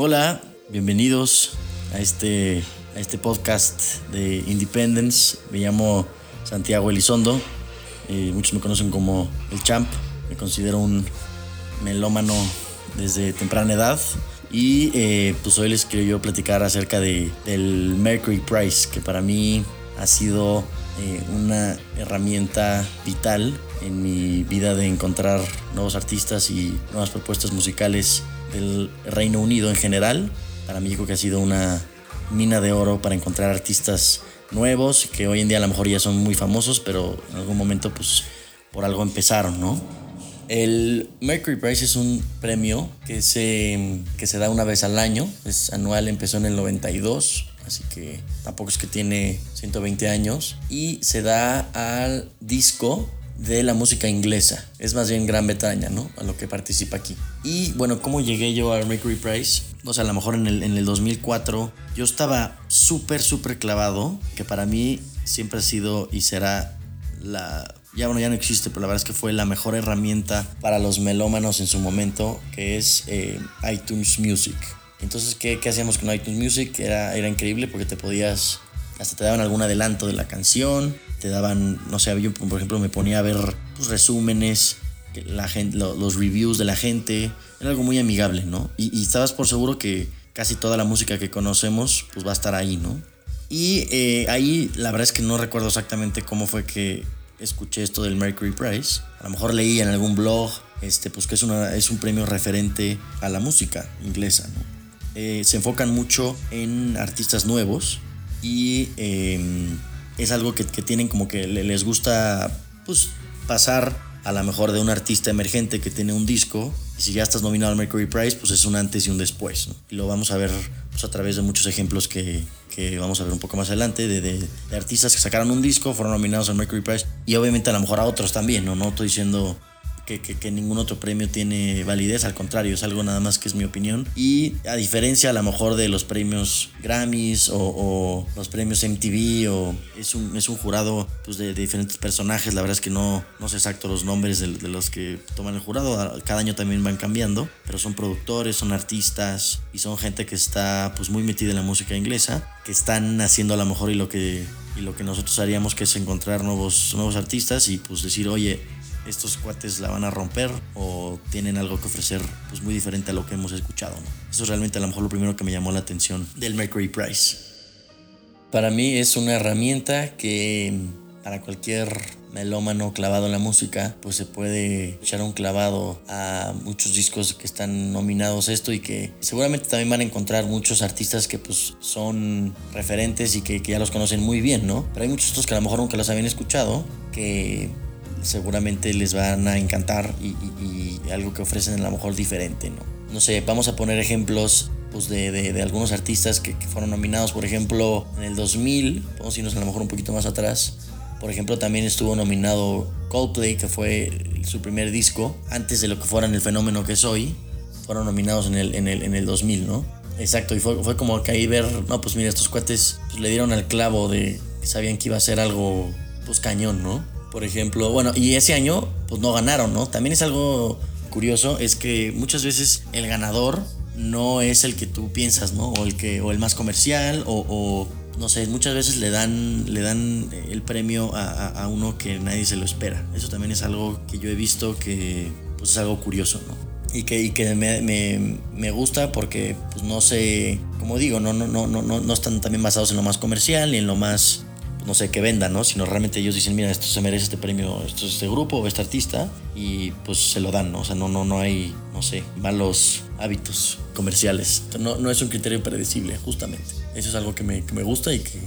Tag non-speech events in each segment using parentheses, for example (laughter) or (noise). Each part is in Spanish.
Hola, bienvenidos a este, a este podcast de Independence. Me llamo Santiago Elizondo. Eh, muchos me conocen como el Champ. Me considero un melómano desde temprana edad. Y eh, pues hoy les quiero platicar acerca de, del Mercury Prize, que para mí ha sido eh, una herramienta vital en mi vida de encontrar nuevos artistas y nuevas propuestas musicales del Reino Unido en general. Para creo que ha sido una mina de oro para encontrar artistas nuevos que hoy en día a lo mejor ya son muy famosos, pero en algún momento pues por algo empezaron, ¿no? El Mercury Prize es un premio que se, que se da una vez al año, es anual, empezó en el 92, así que tampoco es que tiene 120 años, y se da al disco de la música inglesa. Es más bien Gran Bretaña, ¿no? A lo que participa aquí. Y bueno, ¿cómo llegué yo al Mercury Prize? O sea, a lo mejor en el, en el 2004 yo estaba súper, súper clavado, que para mí siempre ha sido y será la... Ya bueno, ya no existe, pero la verdad es que fue la mejor herramienta para los melómanos en su momento, que es eh, iTunes Music. Entonces, ¿qué, ¿qué, hacíamos con iTunes Music? Era, era increíble porque te podías, hasta te daban algún adelanto de la canción, te daban, no sé, yo por ejemplo me ponía a ver pues, resúmenes, la gente, los reviews de la gente, era algo muy amigable, ¿no? Y, y, estabas por seguro que casi toda la música que conocemos pues va a estar ahí, ¿no? Y eh, ahí la verdad es que no recuerdo exactamente cómo fue que escuché esto del Mercury Prize. A lo mejor leí en algún blog, este, pues que es, una, es un premio referente a la música inglesa, ¿no? Eh, se enfocan mucho en artistas nuevos y eh, es algo que, que, tienen como que les gusta pues, pasar a lo mejor de un artista emergente que tiene un disco y si ya estás nominado al Mercury Prize pues es un antes y un después y lo vamos a ver pues, a través de muchos ejemplos que, que, vamos a ver un poco más adelante de, de, de, artistas que sacaron un disco fueron nominados al Mercury Prize y obviamente a lo mejor a otros también no no estoy diciendo que, que, ningún otro premio tiene validez, al contrario, es algo nada más que es mi opinión. Y a diferencia a lo mejor de los premios Grammys o, los premios MTV, o es, un, es un jurado pues, de, de, diferentes personajes, la verdad es que no, no sé exacto los nombres de, de, los que toman el jurado, cada año también van cambiando, pero son productores, son artistas y son gente que está pues muy metida en la música inglesa, que están haciendo a lo mejor y lo que, y lo que nosotros haríamos que es encontrar nuevos, nuevos artistas y pues decir, oye, estos cuates la van a romper o tienen algo que ofrecer pues muy diferente a lo que hemos escuchado. Eso es realmente a lo mejor lo primero que me llamó la atención del Mercury Prize. Para mí es una herramienta que para cualquier melómano clavado en la música, pues se puede echar un clavado a muchos discos que están nominados a esto y que seguramente también van a encontrar muchos artistas que pues son referentes y que, que ya los conocen muy bien, ¿no? Pero hay muchos otros que a lo mejor nunca los habían escuchado, que seguramente les van a encantar y, algo que ofrecen a lo mejor diferente, ¿no? No sé, vamos a poner ejemplos pues, de, de, algunos artistas que, fueron nominados, por ejemplo, en el 2000, podemos irnos a lo mejor un poquito más atrás. Por ejemplo, también estuvo nominado Coldplay, que fue su primer disco, antes de lo que fueran el fenómeno que es hoy. Fueron nominados en el, en el, en el 2000, ¿no? Exacto, y fue, fue como que ahí ver, no, pues mira, estos cuates pues, le dieron al clavo de que sabían que iba a ser algo, pues cañón, ¿no? Por ejemplo, bueno, y ese año pues no ganaron, ¿no? También es algo curioso, es que muchas veces el ganador no es el que tú piensas, ¿no? O el, que, o el más comercial, o, o no sé, muchas veces le dan, le dan el premio a, a, uno que nadie se lo espera. Eso también es algo que yo he visto que pues es algo curioso, ¿no? Y que, y que me, me, me, gusta porque, pues no sé, como digo, no, no, no, no, no están también basados en lo más comercial ni en lo más no sé, que vendan, ¿no? Sino realmente ellos dicen, mira, esto se merece este premio, esto es este grupo o este artista, y pues se lo dan, ¿no? O sea, no, no, no hay, no sé, malos hábitos comerciales. No, no es un criterio predecible, justamente. Eso es algo que me, que me gusta y que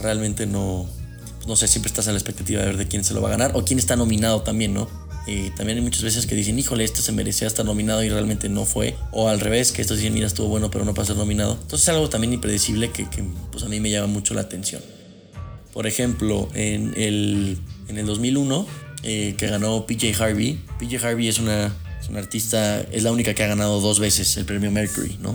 realmente no, pues no sé, siempre estás a la expectativa de ver de quién se lo va a ganar o quién está nominado también, ¿no? Y también hay muchas veces que dicen, híjole, este se merecía estar nominado y realmente no fue. O al revés, que estos dicen, mira, estuvo bueno, pero no ser nominado. Entonces es algo también impredecible que, que pues a mí me llama mucho la atención. Por ejemplo, en el, en el 2001, eh, que ganó PJ Harvey. PJ Harvey es una, es una artista, es la única que ha ganado dos veces el premio Mercury, ¿no?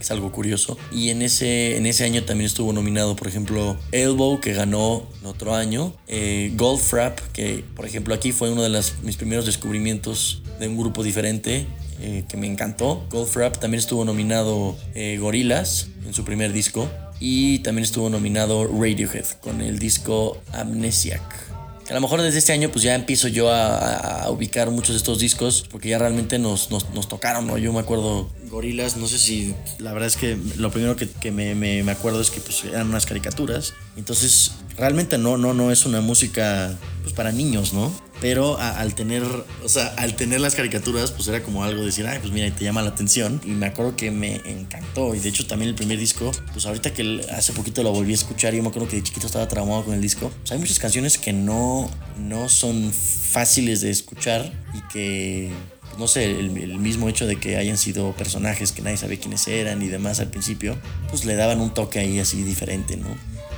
Es algo curioso. Y en ese, en ese año también estuvo nominado, por ejemplo, Elbow, que ganó en otro año. Eh, Goldfrapp, que por ejemplo aquí fue uno de las, mis primeros descubrimientos de un grupo diferente. eh, que me encantó. Goldfrapp también estuvo nominado eh, Gorillaz en su primer disco. Y también estuvo nominado Radiohead con el disco Amnesiac a lo mejor desde este año pues ya empiezo yo a, ubicar muchos de estos discos porque ya realmente nos, nos, nos, tocaron, ¿no? Yo me acuerdo Gorilas, no sé si la verdad es que lo primero que, que me, me, me, acuerdo es que pues eran unas caricaturas, entonces realmente no, no, no es una música pues para niños, ¿no? Pero al tener, o sea, al tener las caricaturas, pues era como algo de decir, ay, pues mira, te llama la atención. Y me acuerdo que me encantó. Y de hecho también el primer disco, pues ahorita que hace poquito lo volví a escuchar, yo me acuerdo que de chiquito estaba traumado con el disco. Hay muchas canciones que no, no son fáciles de escuchar y que no sé, el, el, mismo hecho de que hayan sido personajes que nadie sabe quiénes eran y demás al principio, pues le daban un toque ahí así diferente, ¿no?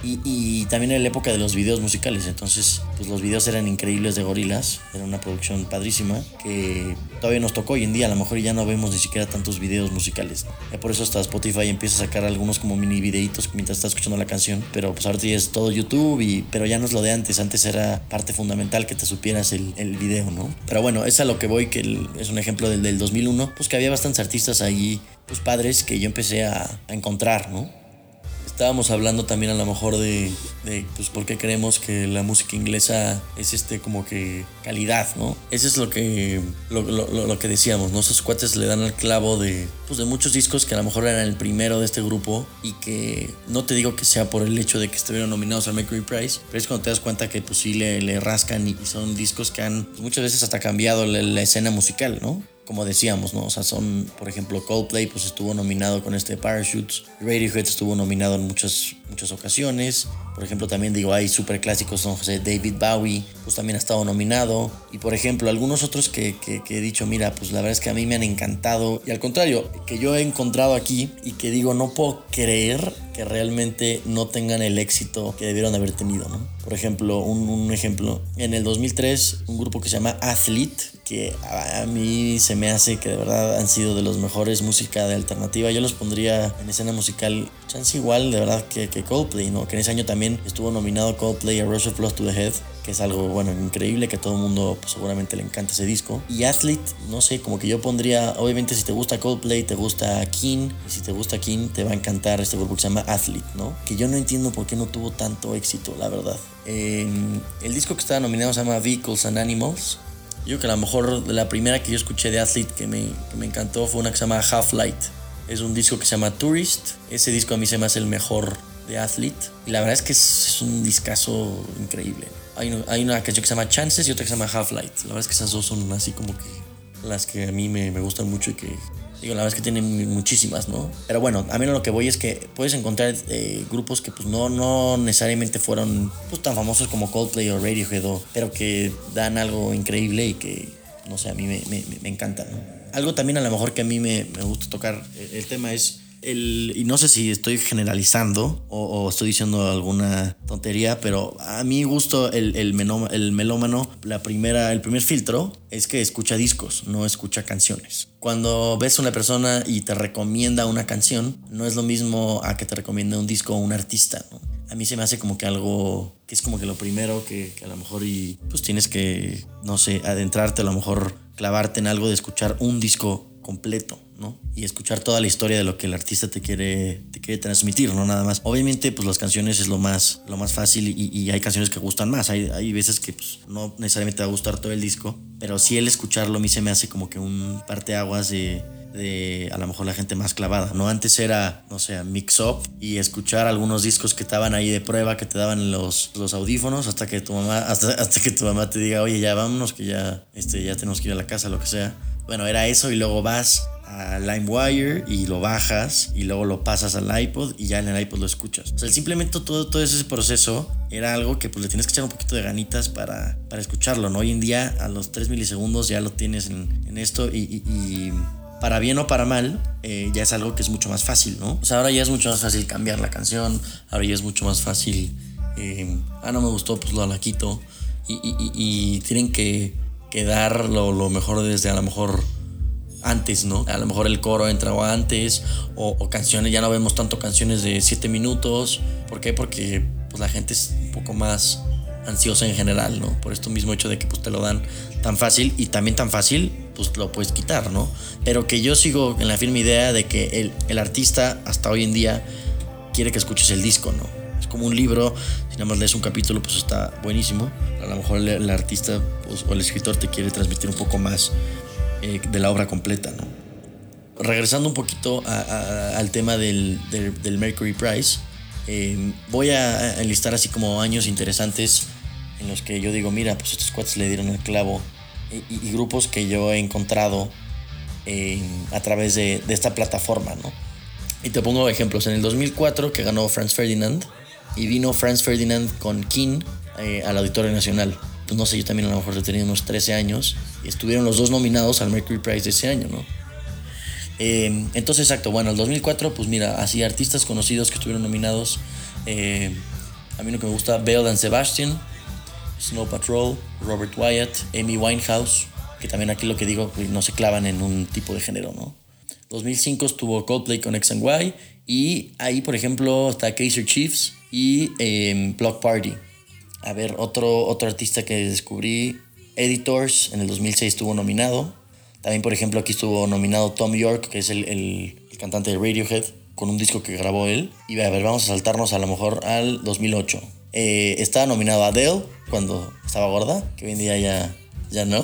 Y, también en la época de los videos musicales. Entonces, pues los videos eran increíbles de gorilas. Era una producción padrísima que todavía nos tocó hoy en día. A lo mejor ya no vemos ni siquiera tantos videos musicales. Ya por eso hasta Spotify empieza a sacar algunos como mini videitos mientras está escuchando la canción. Pero pues ahorita ya es todo YouTube, y, pero ya no es lo de antes. Antes era parte fundamental que te supieras el, el video, ¿no? Pero bueno, es a lo que voy, que es un ejemplo del, del 2001. Pues que había bastantes artistas ahí, pues padres, que yo empecé a, a encontrar, ¿no? Estábamos hablando también a lo mejor de, pues por qué creemos que la música inglesa es este como que calidad, ¿no? Eso es lo que, lo, lo, lo, que decíamos, ¿no? Esos cuates le dan al clavo de, pues de muchos discos que a lo mejor eran el primero de este grupo y que no te digo que sea por el hecho de que estuvieron nominados al Mercury Prize, pero es cuando te das cuenta que pues sí le, le rascan y son discos que han pues, muchas veces hasta cambiado la escena musical, ¿no? Como decíamos, ¿no? O sea, son, por ejemplo, Coldplay pues estuvo nominado con este Parachutes, Radiohead estuvo nominado en muchas, muchas ocasiones, por ejemplo, también digo, hay super clásicos, son José David Bowie, pues también ha estado nominado, y por ejemplo, algunos otros que, que, que, he dicho, mira, pues la verdad es que a mí me han encantado, y al contrario, que yo he encontrado aquí y que digo, no puedo creer que realmente no tengan el éxito que debieron haber tenido, ¿no? Por ejemplo, un, un ejemplo, en el 2003, un grupo que se llama Athlete, que a mí se me hace que de verdad han sido de los mejores música de alternativa. Yo los pondría en escena musical chance igual de verdad que, que Coldplay, ¿no? Que en ese año también estuvo nominado Coldplay a Rush of Blood to the Head, que es algo, bueno, increíble, que a todo el mundo pues, seguramente le encanta ese disco. Y Athlete, no sé, como que yo pondría, obviamente si te gusta Coldplay, te gusta King, y si te gusta King, te va a encantar este grupo que se llama Athlete, ¿no? Que yo no entiendo por qué no tuvo tanto éxito, la verdad. El disco que estaba nominado se llama Vehicles and Animals. Yo que a lo mejor la primera que yo escuché de Athlete que me, que me encantó fue una que se llama Half Light. Es un disco que se llama Tourist. Ese disco a mí se me hace el mejor de Athlete. Y la verdad es que es, un discazo increíble. Hay, una, hay una canción que se llama Chances y otra que se llama Half Light. La verdad es que esas dos son así como que las que a mí me, me gustan mucho y que Digo, la verdad es que tienen muchísimas, ¿no? Pero bueno, a mí lo que voy es que puedes encontrar eh, grupos que pues no, no necesariamente fueron pues, tan famosos como Coldplay o Radiohead, pero que dan algo increíble y que, no sé, a mí me, me, encanta. Algo también a lo mejor que a mí me, me gusta tocar, el, el tema es el, y no sé si estoy generalizando o, o, estoy diciendo alguna tontería, pero a mi gusto el, el, el melómano, la primera, el primer filtro es que escucha discos, no escucha canciones. Cuando ves a una persona y te recomienda una canción, no es lo mismo a que te recomienda un disco o un artista. ¿no? A mí se me hace como que algo que es como que lo primero que, que a lo mejor y pues tienes que, no sé, adentrarte, a lo mejor clavarte en algo de escuchar un disco completo. ¿No? Y escuchar toda la historia de lo que el artista te quiere, te quiere transmitir, ¿no? Nada más. Obviamente, pues las canciones es lo más, lo más fácil y, y hay canciones que gustan más. Hay, hay veces que pues, no necesariamente te va a gustar todo el disco, pero sí el escucharlo a mí se me hace como que un parteaguas de, de a lo mejor la gente más clavada, ¿no? Antes era, no sé, mix up y escuchar algunos discos que estaban ahí de prueba, que te daban los, los audífonos hasta que tu mamá, hasta, hasta que tu mamá te diga, oye, ya vámonos, que ya, este, ya tenemos que ir a la casa, lo que sea. Bueno, era eso y luego vas a LimeWire y lo bajas y luego lo pasas al iPod y ya en el iPod lo escuchas. O sea, simplemente todo, todo ese proceso era algo que pues le tienes que echar un poquito de ganitas para, para escucharlo, ¿no? Hoy en día a los 3 milisegundos ya lo tienes en, en esto y, y, y, para bien o para mal eh, ya es algo que es mucho más fácil, ¿no? O sea, ahora ya es mucho más fácil cambiar la canción, ahora ya es mucho más fácil, eh, ah, no me gustó, pues lo la quito y, y tienen que, que dar lo, lo mejor desde a lo mejor antes, ¿no? A lo mejor el coro entraba antes o, o, canciones, ya no vemos tanto canciones de 7 minutos. ¿Por qué? Porque pues, la gente es un poco más ansiosa en general, ¿no? Por esto mismo hecho de que pues, te lo dan tan fácil y también tan fácil pues lo puedes quitar, ¿no? Pero que yo sigo en la firme idea de que el, el artista hasta hoy en día quiere que escuches el disco, ¿no? Como un libro, si nada más lees un capítulo, pues está buenísimo. A lo mejor el, artista pues, o el escritor te quiere transmitir un poco más eh, de la obra completa, ¿no? Regresando un poquito al tema del, del, Mercury Prize, eh, voy a enlistar así como años interesantes en los que yo digo, mira, pues estos cuates le dieron el clavo y, grupos que yo he encontrado a través de, de, esta plataforma, ¿no? Y te pongo ejemplos. En el 2004 que ganó Franz Ferdinand y vino Franz Ferdinand con King eh, al Auditorio Nacional. Pues no sé, yo también a lo mejor tenía unos 13 años y estuvieron los dos nominados al Mercury Prize de ese año, ¿no? Eh, entonces, exacto, bueno, el 2004, pues mira, así artistas conocidos que estuvieron nominados. Eh, a mí lo que me gusta, Belle and Sebastian, Snow Patrol, Robert Wyatt, Amy Winehouse, que también aquí lo que digo, pues, no se clavan en un tipo de género, ¿no? 2005 estuvo Coldplay con X Y y ahí, por ejemplo, está Kaiser Chiefs y eh, Block Party. A ver, otro, otro artista que descubrí, Editors, en el 2006 estuvo nominado. También, por ejemplo, aquí estuvo nominado Tom York, que es el, el, el cantante de Radiohead, con un disco que grabó él. Y a ver, vamos a saltarnos a lo mejor al 2008. Eh, estaba nominado Adele cuando estaba gorda, que hoy en día ya, ya no.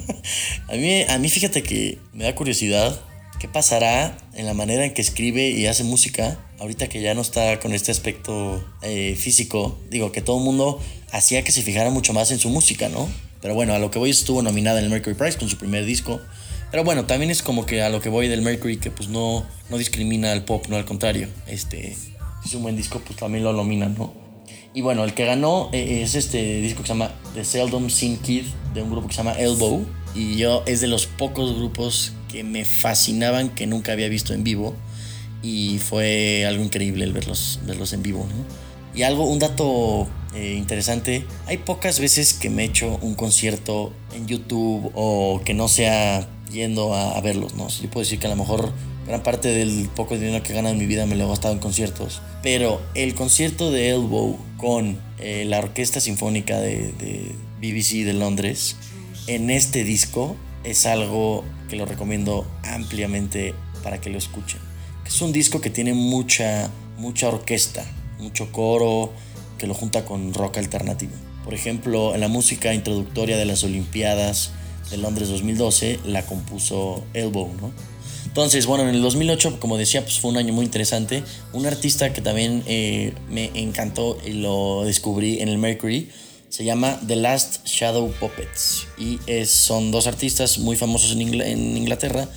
(laughs) a, mí, a mí fíjate que me da curiosidad qué pasará en la manera en que escribe y hace música ahorita que ya no está con este aspecto eh, físico. Digo, que todo el mundo hacía que se fijara mucho más en su música, ¿no? Pero bueno, a lo que voy estuvo nominada en el Mercury Prize con su primer disco. Pero bueno, también es como que a lo que voy del Mercury, que pues no, no discrimina al pop, no al contrario. Este, si es un buen disco, pues también lo nominan, ¿no? Y bueno, el que ganó eh, es este disco que se llama The Seldom Seen Kid, de un grupo que se llama Elbow. Y yo es de los pocos grupos que me fascinaban que nunca había visto en vivo. Y fue algo increíble el verlos, verlos en vivo. Y algo, un dato eh, interesante, hay pocas veces que me he hecho un concierto en YouTube o que no sea yendo a, verlos, ¿no? Yo puedo decir que a lo mejor gran parte del poco dinero que gana en mi vida me lo he gastado en conciertos. Pero el concierto de Elbow con eh, la Orquesta Sinfónica de, BBC de Londres en este disco es algo que lo recomiendo ampliamente para que lo escuchen. Es un disco que tiene mucha, mucha orquesta, mucho coro, que lo junta con rock alternativo. Por ejemplo, en la música introductoria de las Olimpiadas de Londres 2012 la compuso Elbow. Entonces, bueno, en el 2008, como decía, pues fue un año muy interesante. Un artista que también eh, me encantó y lo descubrí en el Mercury se llama The Last Shadow Puppets y son dos artistas muy famosos en, en Inglaterra.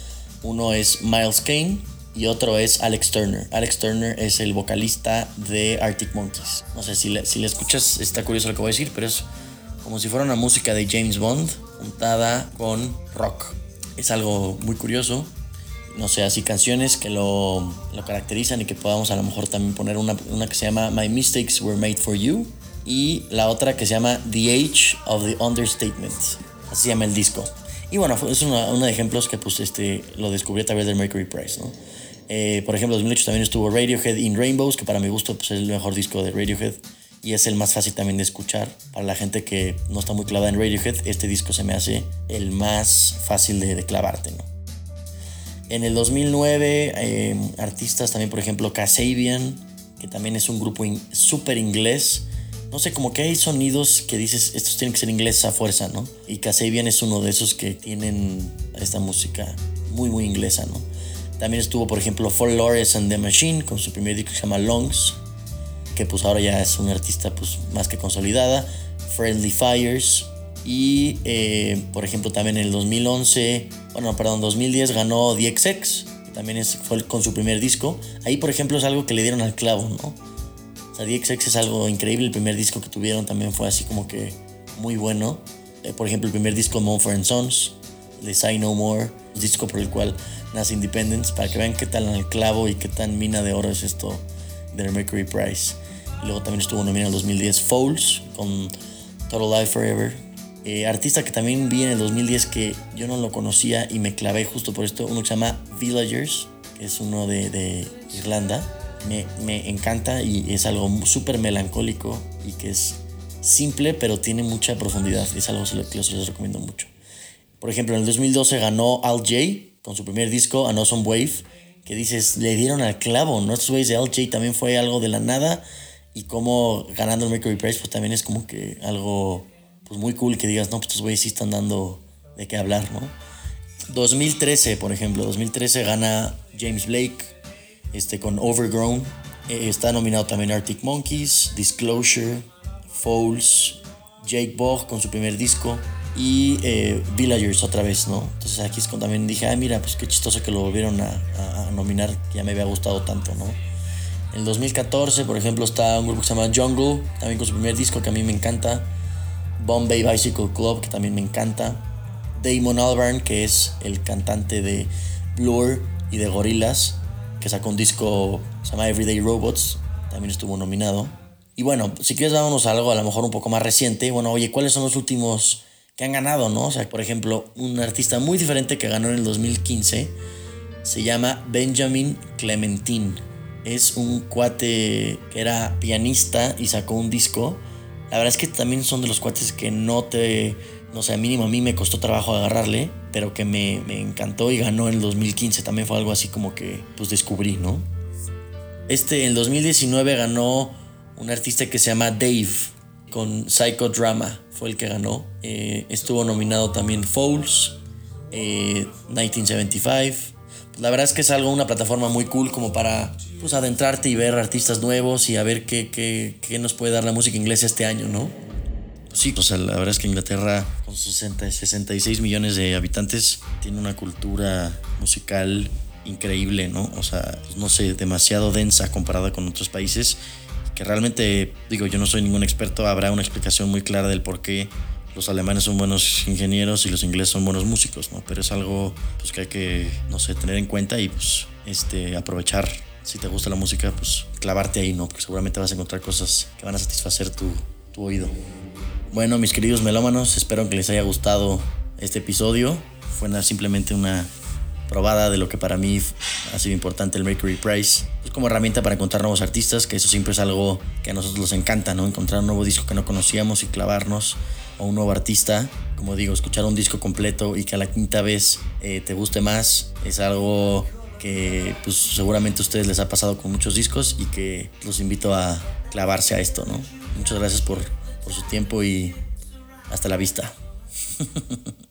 Uno es Miles Kane y otro es Alex Turner. Alex Turner es el vocalista de Arctic Monkeys. No sé si le, si le escuchas, está curioso lo que voy a decir, pero es como si fuera una música de James Bond juntada con rock. Es algo muy curioso no sé, así canciones que lo, lo, caracterizan y que podamos a lo mejor también poner una, una, que se llama My Mistakes Were Made for You y la otra que se llama The Age of the Understatement. Así se llama el disco. Y bueno, es uno de ejemplos que pues este, lo descubrí a través del Mercury Prize, ¿no? Eh, por ejemplo, en 2008 también estuvo Radiohead in Rainbows, que para mi gusto pues, es el mejor disco de Radiohead y es el más fácil también de escuchar. Para la gente que no está muy clavada en Radiohead, este disco se me hace el más fácil de, de clavarte, ¿no? En el 2009, eh, artistas también, por ejemplo, Kasabian, que también es un grupo súper inglés. No sé, como que hay sonidos que dices, estos tienen que ser ingleses a fuerza, ¿no? Y Kasabian es uno de esos que tienen esta música muy, muy inglesa, ¿no? También estuvo, por ejemplo, For Lores and the Machine con su primer disco que se llama Longs, que pues ahora ya es una artista pues más que consolidada. Friendly Fires, y, eh, por ejemplo, también en el 2011, bueno, perdón, 2010 ganó DXX, que también es, fue con su primer disco. Ahí, por ejemplo, es algo que le dieron al clavo, ¿no? O sea, DXX es algo increíble. El primer disco que tuvieron también fue así como que muy bueno. Eh, por ejemplo, el primer disco Mumford Sons, de Say No More, el disco por el cual nace Independence, para que vean qué tal el clavo y qué tan mina de oro es esto del Mercury Prize. luego también estuvo nominado en 2010 Fouls con Total Life Forever, eh, artista que también vi en el 2010 que yo no lo conocía y me clavé justo por esto, uno que se llama Villagers, que es uno de, Irlanda. Me, encanta y es algo súper melancólico y que es simple pero tiene mucha profundidad. Es algo que se recomiendo mucho. Por ejemplo, en el 2012 ganó Al J con su primer disco, An Awesome Wave, que dices, le dieron al clavo, ¿no? Estos güeyes de Al J también fue algo de la nada y como ganando el Mercury Prize, pues también es como que algo pues muy cool que digas, no, pues estos güeyes sí están dando de qué hablar, ¿no? 2013, por ejemplo, 2013 gana James Blake este, con Overgrown. Eh, está nominado también Arctic Monkeys, Disclosure, Fouls, Jake Bogg con su primer disco y eh, Villagers otra vez, ¿no? Entonces aquí es cuando también dije, mira, pues qué chistoso que lo volvieron a, a, nominar, ya me había gustado tanto, ¿no? En el 2014, por ejemplo, está un grupo que se llama Jungle, también con su primer disco que a mí me encanta. Bombay Bicycle Club, que también me encanta. Damon Albarn, que es el cantante de Blur y de Gorillaz, que sacó un disco se llama Everyday Robots, también estuvo nominado. Y bueno, si quieres vámonos algo a lo mejor un poco más reciente, bueno, oye, ¿cuáles son los últimos que han ganado, no? O sea, por ejemplo, un artista muy diferente que ganó en el 2015 se llama Benjamin Clementine. Es un cuate que era pianista y sacó un disco. La verdad es que también son de los cuates que no te no sé, mínimo a mí me costó trabajo agarrarle, pero que me, me, encantó y ganó en el 2015. También fue algo así como que pues descubrí, ¿no? Este, en el 2019 ganó un artista que se llama Dave con Psychodrama, fue el que ganó. Eh, estuvo nominado también Fouls, eh, 1975. La verdad es que es algo, una plataforma muy cool como para pues, adentrarte y ver artistas nuevos y a ver qué, qué, qué nos puede dar la música inglesa este año, ¿no? Sí, o sea, la verdad es que Inglaterra, con 60, 66 millones de habitantes, tiene una cultura musical increíble, ¿no? O sea, no sé, demasiado densa comparada con otros países, que realmente, digo, yo no soy ningún experto, habrá una explicación muy clara del por qué los alemanes son buenos ingenieros y los ingleses son buenos músicos, ¿no? Pero es algo pues, que hay que, no sé, tener en cuenta y pues este, aprovechar. Si te gusta la música, pues clavarte ahí, ¿no? Porque seguramente vas a encontrar cosas que van a satisfacer tu, tu oído. Bueno, mis queridos melómanos, espero que les haya gustado este episodio. Fue simplemente una probada de lo que para mí ha sido importante el Mercury Prize. Es como herramienta para encontrar nuevos artistas, que eso siempre es algo que a nosotros nos encanta, ¿no? Encontrar un nuevo disco que no conocíamos y clavarnos, o un nuevo artista. Como digo, escuchar un disco completo y que a la quinta vez eh, te guste más es algo que pues seguramente a ustedes les ha pasado con muchos discos y que los invito a clavarse a esto, ¿no? Muchas gracias por por su tiempo y hasta la vista. (laughs)